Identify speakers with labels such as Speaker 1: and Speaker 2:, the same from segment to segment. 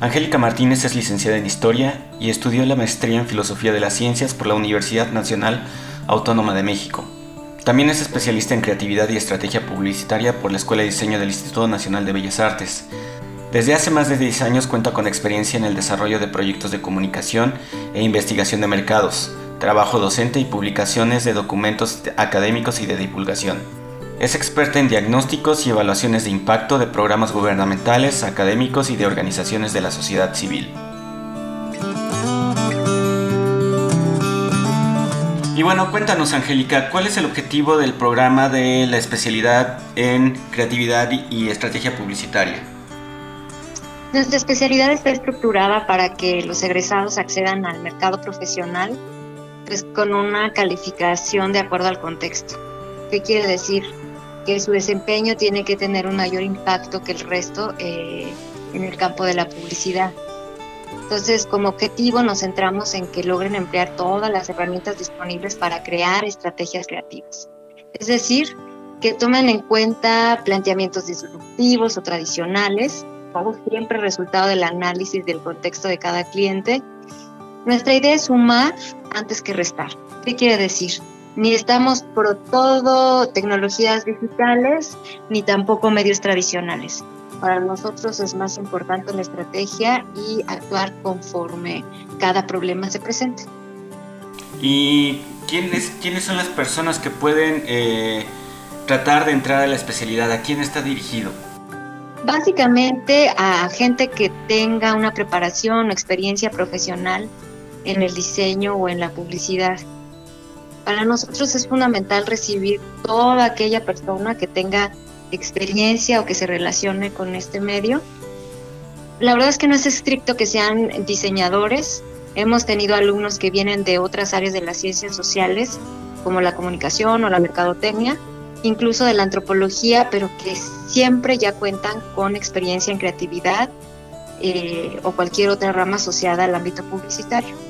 Speaker 1: Angélica Martínez es licenciada en Historia y estudió la maestría en Filosofía de las Ciencias por la Universidad Nacional Autónoma de México. También es especialista en Creatividad y Estrategia Publicitaria por la Escuela de Diseño del Instituto Nacional de Bellas Artes. Desde hace más de 10 años cuenta con experiencia en el desarrollo de proyectos de comunicación e investigación de mercados, trabajo docente y publicaciones de documentos académicos y de divulgación. Es experta en diagnósticos y evaluaciones de impacto de programas gubernamentales, académicos y de organizaciones de la sociedad civil. Y bueno, cuéntanos Angélica, ¿cuál es el objetivo del programa de la especialidad en creatividad y estrategia publicitaria?
Speaker 2: Nuestra especialidad está estructurada para que los egresados accedan al mercado profesional pues, con una calificación de acuerdo al contexto. ¿Qué quiere decir? Que su desempeño tiene que tener un mayor impacto que el resto eh, en el campo de la publicidad. Entonces, como objetivo nos centramos en que logren emplear todas las herramientas disponibles para crear estrategias creativas. Es decir, que tomen en cuenta planteamientos disruptivos o tradicionales, todo siempre resultado del análisis del contexto de cada cliente. Nuestra idea es sumar antes que restar. ¿Qué quiere decir? Ni estamos por todo tecnologías digitales, ni tampoco medios tradicionales. Para nosotros es más importante la estrategia y actuar conforme cada problema se presente.
Speaker 1: ¿Y quiénes, quiénes son las personas que pueden eh, tratar de entrar a la especialidad? ¿A quién está dirigido?
Speaker 2: Básicamente a gente que tenga una preparación o experiencia profesional en el diseño o en la publicidad para nosotros es fundamental recibir toda aquella persona que tenga experiencia o que se relacione con este medio. La verdad es que no es estricto que sean diseñadores. Hemos tenido alumnos que vienen de otras áreas de las ciencias sociales, como la comunicación o la mercadotecnia, incluso de la antropología, pero que siempre ya cuentan con experiencia en creatividad eh, o cualquier otra rama asociada al ámbito publicitario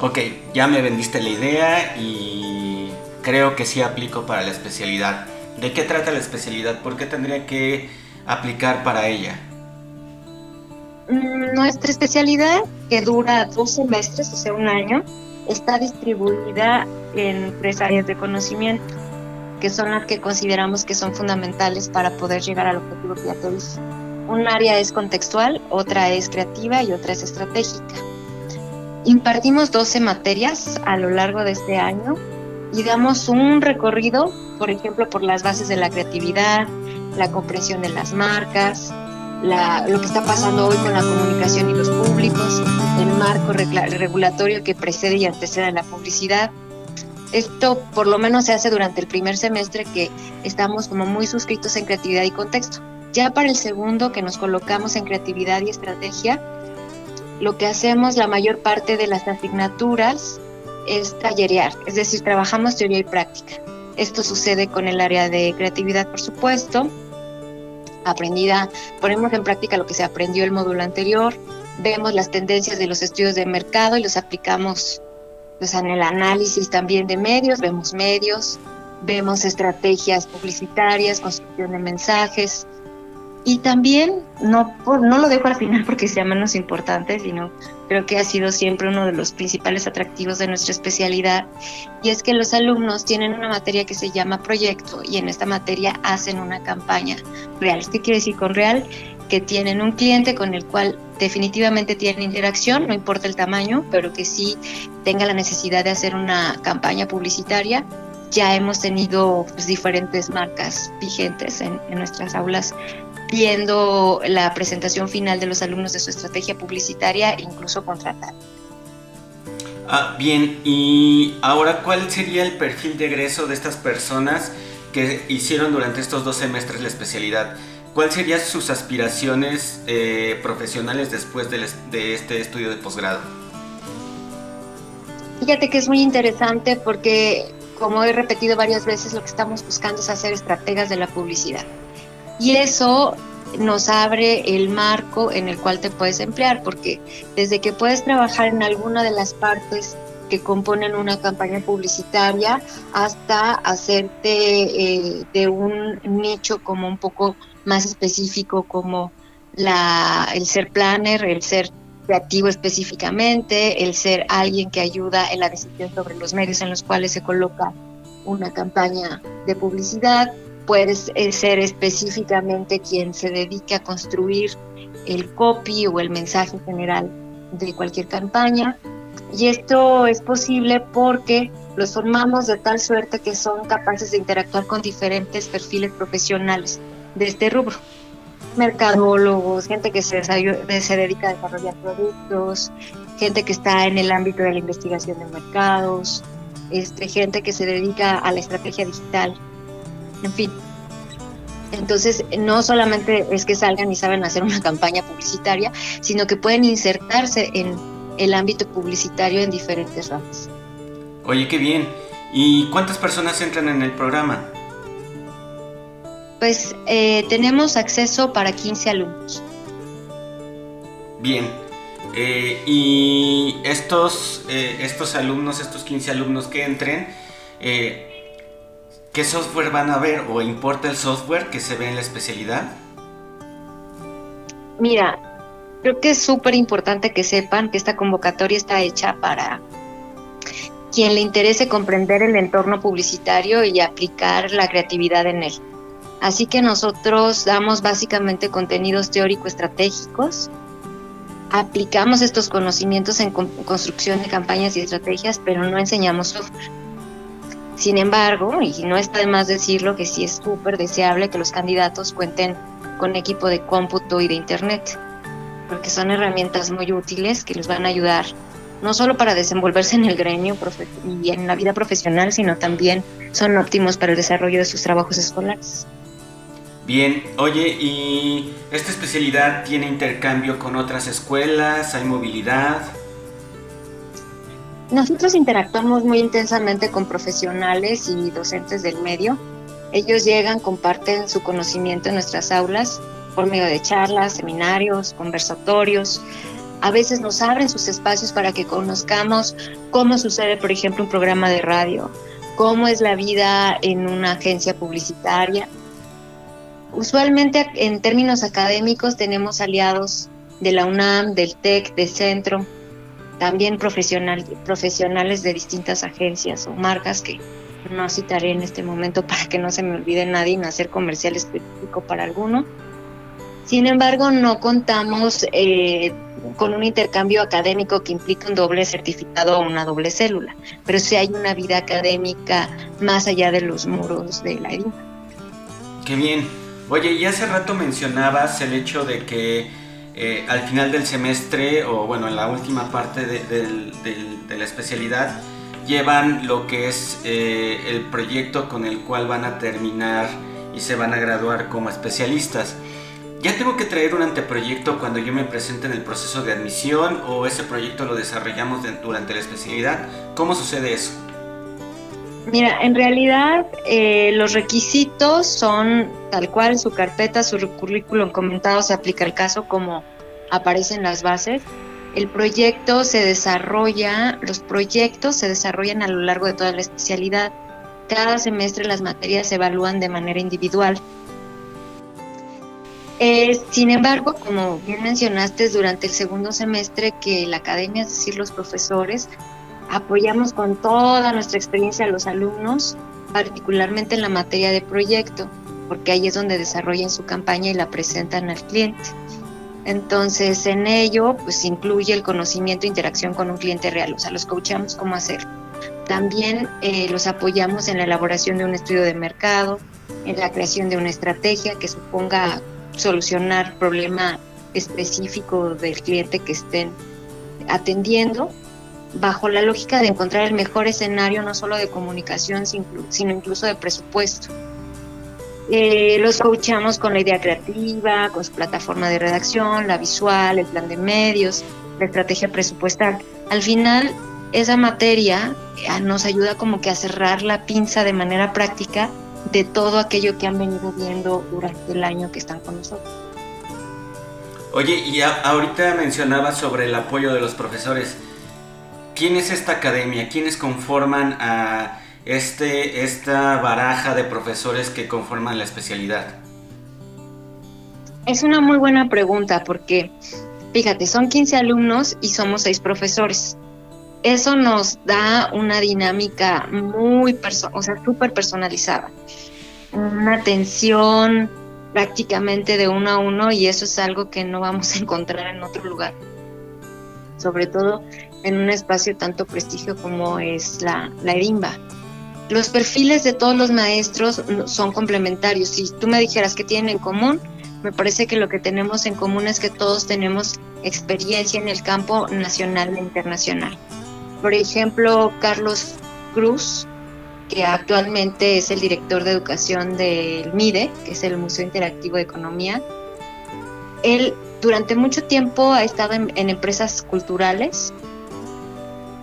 Speaker 1: ok, ya me vendiste la idea y creo que sí aplico para la especialidad. ¿De qué trata la especialidad? ¿Por qué tendría que aplicar para ella?
Speaker 2: Mm, nuestra especialidad, que dura dos semestres, o sea, un año, está distribuida en tres áreas de conocimiento, que son las que consideramos que son fundamentales para poder llegar al objetivo que ya te. Un área es contextual, otra es creativa y otra es estratégica. Impartimos 12 materias a lo largo de este año y damos un recorrido, por ejemplo, por las bases de la creatividad, la comprensión de las marcas, lo que está pasando hoy con la comunicación y los públicos, el marco regulatorio que precede y antecede a la publicidad. Esto por lo menos se hace durante el primer semestre que estamos como muy suscritos en creatividad y contexto. Ya para el segundo que nos colocamos en creatividad y estrategia, lo que hacemos la mayor parte de las asignaturas es tallerear, es decir, trabajamos teoría y práctica. Esto sucede con el área de creatividad, por supuesto. Aprendida, ponemos en práctica lo que se aprendió el módulo anterior, vemos las tendencias de los estudios de mercado y los aplicamos pues, en el análisis también de medios, vemos medios, vemos estrategias publicitarias, construcción de mensajes, y también, no, no lo dejo al final porque sea menos importante, sino creo que ha sido siempre uno de los principales atractivos de nuestra especialidad, y es que los alumnos tienen una materia que se llama proyecto y en esta materia hacen una campaña real. ¿Qué quiere decir con real? Que tienen un cliente con el cual definitivamente tienen interacción, no importa el tamaño, pero que sí tenga la necesidad de hacer una campaña publicitaria ya hemos tenido pues, diferentes marcas vigentes en, en, nuestras aulas viendo la presentación final de los alumnos de su estrategia publicitaria e incluso contratar.
Speaker 1: Ah, bien, y ahora, ¿cuál sería el perfil de egreso de estas personas que hicieron durante estos dos semestres la especialidad? ¿Cuáles serían sus aspiraciones eh, profesionales después de, de este estudio de posgrado?
Speaker 2: Fíjate que es muy interesante porque, como he repetido varias veces, lo que estamos buscando es hacer estrategas de la publicidad. Y eso nos abre el marco en el cual te puedes emplear, porque desde que puedes trabajar en alguna de las partes que componen una campaña publicitaria hasta hacerte eh, de un nicho como un poco más específico como la, el ser planner, el ser creativo específicamente, el ser alguien que ayuda en la decisión sobre los medios en los cuales se coloca una campaña de publicidad, puedes eh, ser específicamente quien se dedique a construir el copy o el mensaje general de cualquier campaña. Y esto es posible porque los formamos de tal suerte que son capaces de interactuar con diferentes perfiles profesionales de este rubro. Mercadólogos, gente que se, se dedica a desarrollar productos, gente que está en el ámbito de la investigación de mercados, este, gente que se dedica a la estrategia digital, en fin. Entonces, no solamente es que salgan y saben hacer una campaña publicitaria, sino que pueden insertarse en el ámbito publicitario en diferentes ramas.
Speaker 1: Oye, qué bien. ¿Y cuántas personas entran en el programa?
Speaker 2: Pues eh, tenemos acceso para 15 alumnos.
Speaker 1: Bien. Eh, y estos, eh, estos alumnos, estos 15 alumnos que entren, ¿qué software van a ver o importa el software que se ve en la especialidad?
Speaker 2: Mira, creo que es súper importante que sepan que esta convocatoria está hecha para quien le interese comprender el entorno publicitario y aplicar la creatividad en él. Así que nosotros damos básicamente contenidos teórico-estratégicos, aplicamos estos conocimientos en construcción de campañas y estrategias, pero no enseñamos software. Sin embargo, y no está de más decirlo que sí es súper deseable que los candidatos cuenten con equipo de cómputo y de internet, porque son herramientas muy útiles que les van a ayudar no solo para desenvolverse en el gremio y en la vida profesional, sino también son óptimos para el desarrollo de sus trabajos escolares.
Speaker 1: Bien, oye, ¿y esta especialidad tiene intercambio con otras escuelas? ¿Hay movilidad?
Speaker 2: Nosotros interactuamos muy intensamente con profesionales y docentes del medio. Ellos llegan, comparten su conocimiento en nuestras aulas por medio de charlas, seminarios, conversatorios, a veces nos abren sus espacios para que conozcamos cómo sucede, por ejemplo, un programa de radio, cómo es la vida en una agencia publicitaria. Usualmente en términos académicos tenemos aliados de la UNAM, del TEC, de Centro, también profesional, profesionales de distintas agencias o marcas que no citaré en este momento para que no se me olvide nadie en hacer comercial específico para alguno. Sin embargo, no contamos eh, con un intercambio académico que implica un doble certificado o una doble célula, pero sí hay una vida académica más allá de los muros de la EDIMA.
Speaker 1: Qué bien. Oye, y hace rato mencionabas el hecho de que eh, al final del semestre, o bueno, en la última parte de, la especialidad, llevan lo que es eh, el proyecto con el cual van a terminar y se van a graduar como especialistas. ¿Ya tengo que traer un anteproyecto cuando yo me presente en el proceso de admisión o ese proyecto lo desarrollamos durante la especialidad? ¿Cómo sucede eso?
Speaker 2: Mira, en realidad eh, los requisitos son tal cual su carpeta, su currículum comentado se aplica al caso como aparecen las bases. El proyecto se desarrolla, los proyectos se desarrollan a lo largo de toda la especialidad. Cada semestre las materias se evalúan de manera individual. Eh, sin embargo, como bien mencionaste, durante el segundo semestre que la academia, es decir, los profesores, apoyamos con toda nuestra experiencia a los alumnos, particularmente en la materia de proyecto, porque ahí es donde desarrollan su campaña y la presentan al cliente. Entonces, en ello, pues incluye el conocimiento e interacción con un cliente real, o sea, los coachamos cómo hacerlo. También eh, los apoyamos en la elaboración de un estudio de mercado, en la creación de una estrategia que suponga solucionar problema específico del cliente que estén atendiendo bajo la lógica de encontrar el mejor escenario no solo de comunicación sino incluso de presupuesto. Eh, los coachamos con la idea creativa, con su plataforma de redacción, la visual, el plan de medios, la estrategia presupuestal. Al final, esa materia eh, nos ayuda como que a cerrar la pinza de manera práctica de todo aquello que han venido viendo durante el año que están con nosotros.
Speaker 1: Oye, y ahorita mencionabas sobre el apoyo de los profesores. ¿Quién es esta academia? ¿Quiénes conforman a este, esta baraja de profesores que conforman la especialidad?
Speaker 2: Es una muy buena pregunta porque, fíjate, son 15 alumnos y somos 6 profesores. Eso nos da una dinámica muy, o sea, súper personalizada. Una atención prácticamente de uno a uno y eso es algo que no vamos a encontrar en otro lugar. Sobre todo en un espacio tanto prestigio como es la, la Edimba. Los perfiles de todos los maestros son complementarios. Si tú me dijeras qué tienen en común, me parece que lo que tenemos en común es que todos tenemos experiencia en el campo nacional e internacional. Por ejemplo, Carlos Cruz, que actualmente es el director de educación del MIDE, que es el Museo Interactivo de Economía, él durante mucho tiempo ha estado en, en empresas culturales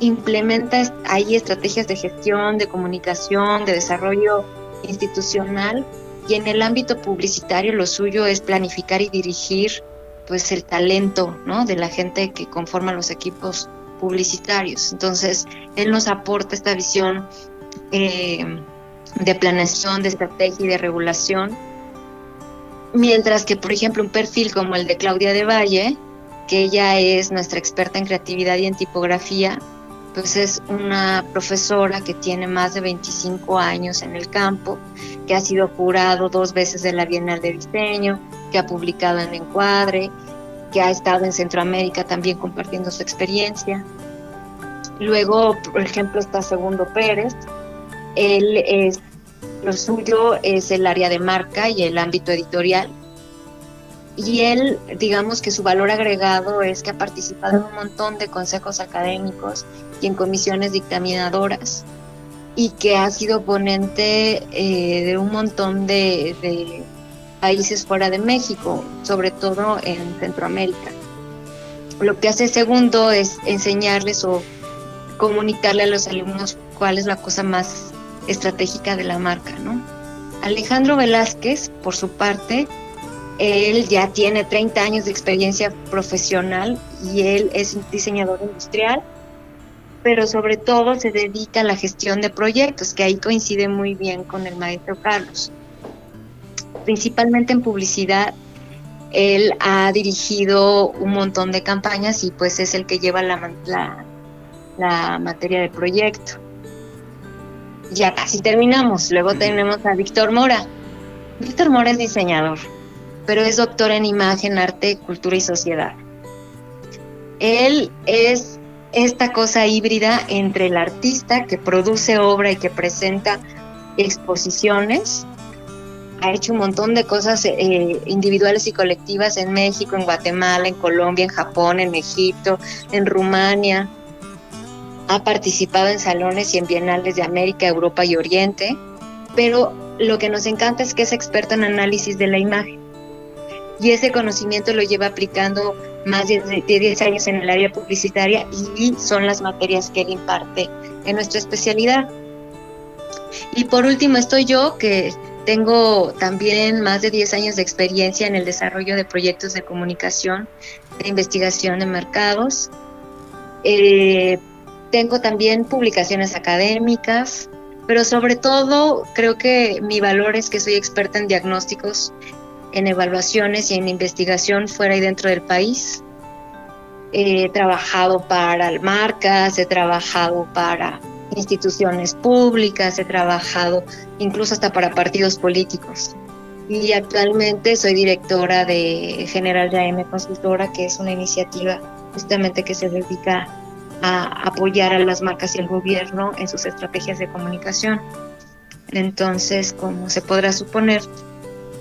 Speaker 2: implementa ahí estrategias de gestión, de comunicación, de desarrollo institucional y en el ámbito publicitario lo suyo es planificar y dirigir pues el talento ¿no? de la gente que conforma los equipos publicitarios. Entonces, él nos aporta esta visión eh, de planeación, de estrategia y de regulación. Mientras que, por ejemplo, un perfil como el de Claudia de Valle, que ella es nuestra experta en creatividad y en tipografía, pues es una profesora que tiene más de 25 años en el campo, que ha sido jurado dos veces de la Bienal de Diseño, que ha publicado en Encuadre, que ha estado en Centroamérica también compartiendo su experiencia. Luego, por ejemplo, está Segundo Pérez. Él es, lo suyo es el área de marca y el ámbito editorial y él, digamos que su valor agregado es que ha participado en un montón de consejos académicos y en comisiones dictaminadoras y que ha sido ponente eh, de un montón de, países fuera de México, sobre todo en Centroamérica. Lo que hace segundo es enseñarles o comunicarle a los alumnos cuál es la cosa más estratégica de la marca, ¿no? Alejandro Velázquez, por su parte, él ya tiene 30 años de experiencia profesional y él es un diseñador industrial, pero sobre todo se dedica a la gestión de proyectos, que ahí coincide muy bien con el maestro Carlos. Principalmente en publicidad, él ha dirigido un montón de campañas y pues es el que lleva la, la, la materia de proyecto. Ya casi terminamos. Luego tenemos a Víctor Mora. Víctor Mora es diseñador pero es doctor en imagen, arte, cultura y sociedad. Él es esta cosa híbrida entre el artista que produce obra y que presenta exposiciones. Ha hecho un montón de cosas eh, individuales y colectivas en México, en Guatemala, en Colombia, en Japón, en Egipto, en Rumania. Ha participado en salones y en bienales de América, Europa y Oriente. Pero lo que nos encanta es que es experto en análisis de la imagen y ese conocimiento lo lleva aplicando más de 10 años en el área publicitaria y son las materias que él imparte en nuestra especialidad. Y por último estoy yo, que tengo también más de 10 años de experiencia en el desarrollo de proyectos de comunicación, de investigación de mercados. Eh, tengo también publicaciones académicas, pero sobre todo creo que mi valor es que soy experta en diagnósticos en evaluaciones y en investigación fuera y dentro del país. He trabajado para marcas, he trabajado para instituciones públicas, he trabajado incluso hasta para partidos políticos. Y actualmente soy directora de General AM Consultora, que es una iniciativa justamente que se dedica a apoyar a las marcas y al gobierno en sus estrategias de comunicación. Entonces, como se podrá suponer,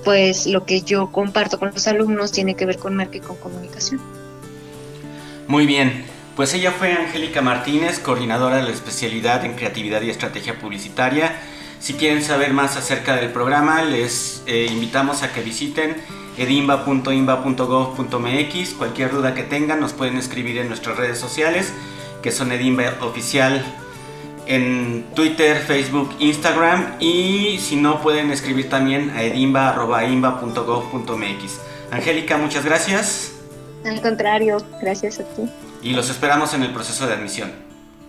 Speaker 2: pues lo que yo comparto con los alumnos tiene que ver con marca y con comunicación.
Speaker 1: Muy bien, pues ella fue Angélica Martínez, coordinadora de la especialidad en creatividad y estrategia publicitaria. Si quieren saber más acerca del programa, les eh, invitamos a que visiten edimba.imba.gov.mx. Cualquier duda que tengan nos pueden escribir en nuestras redes sociales, que son Edimba Oficial en Twitter, Facebook, Instagram y si no pueden escribir también a edimba.imba.gov.mx. Angélica, muchas gracias.
Speaker 2: Al contrario, gracias a ti.
Speaker 1: Y los esperamos en el proceso de admisión.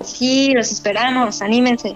Speaker 2: Sí, los esperamos, anímense.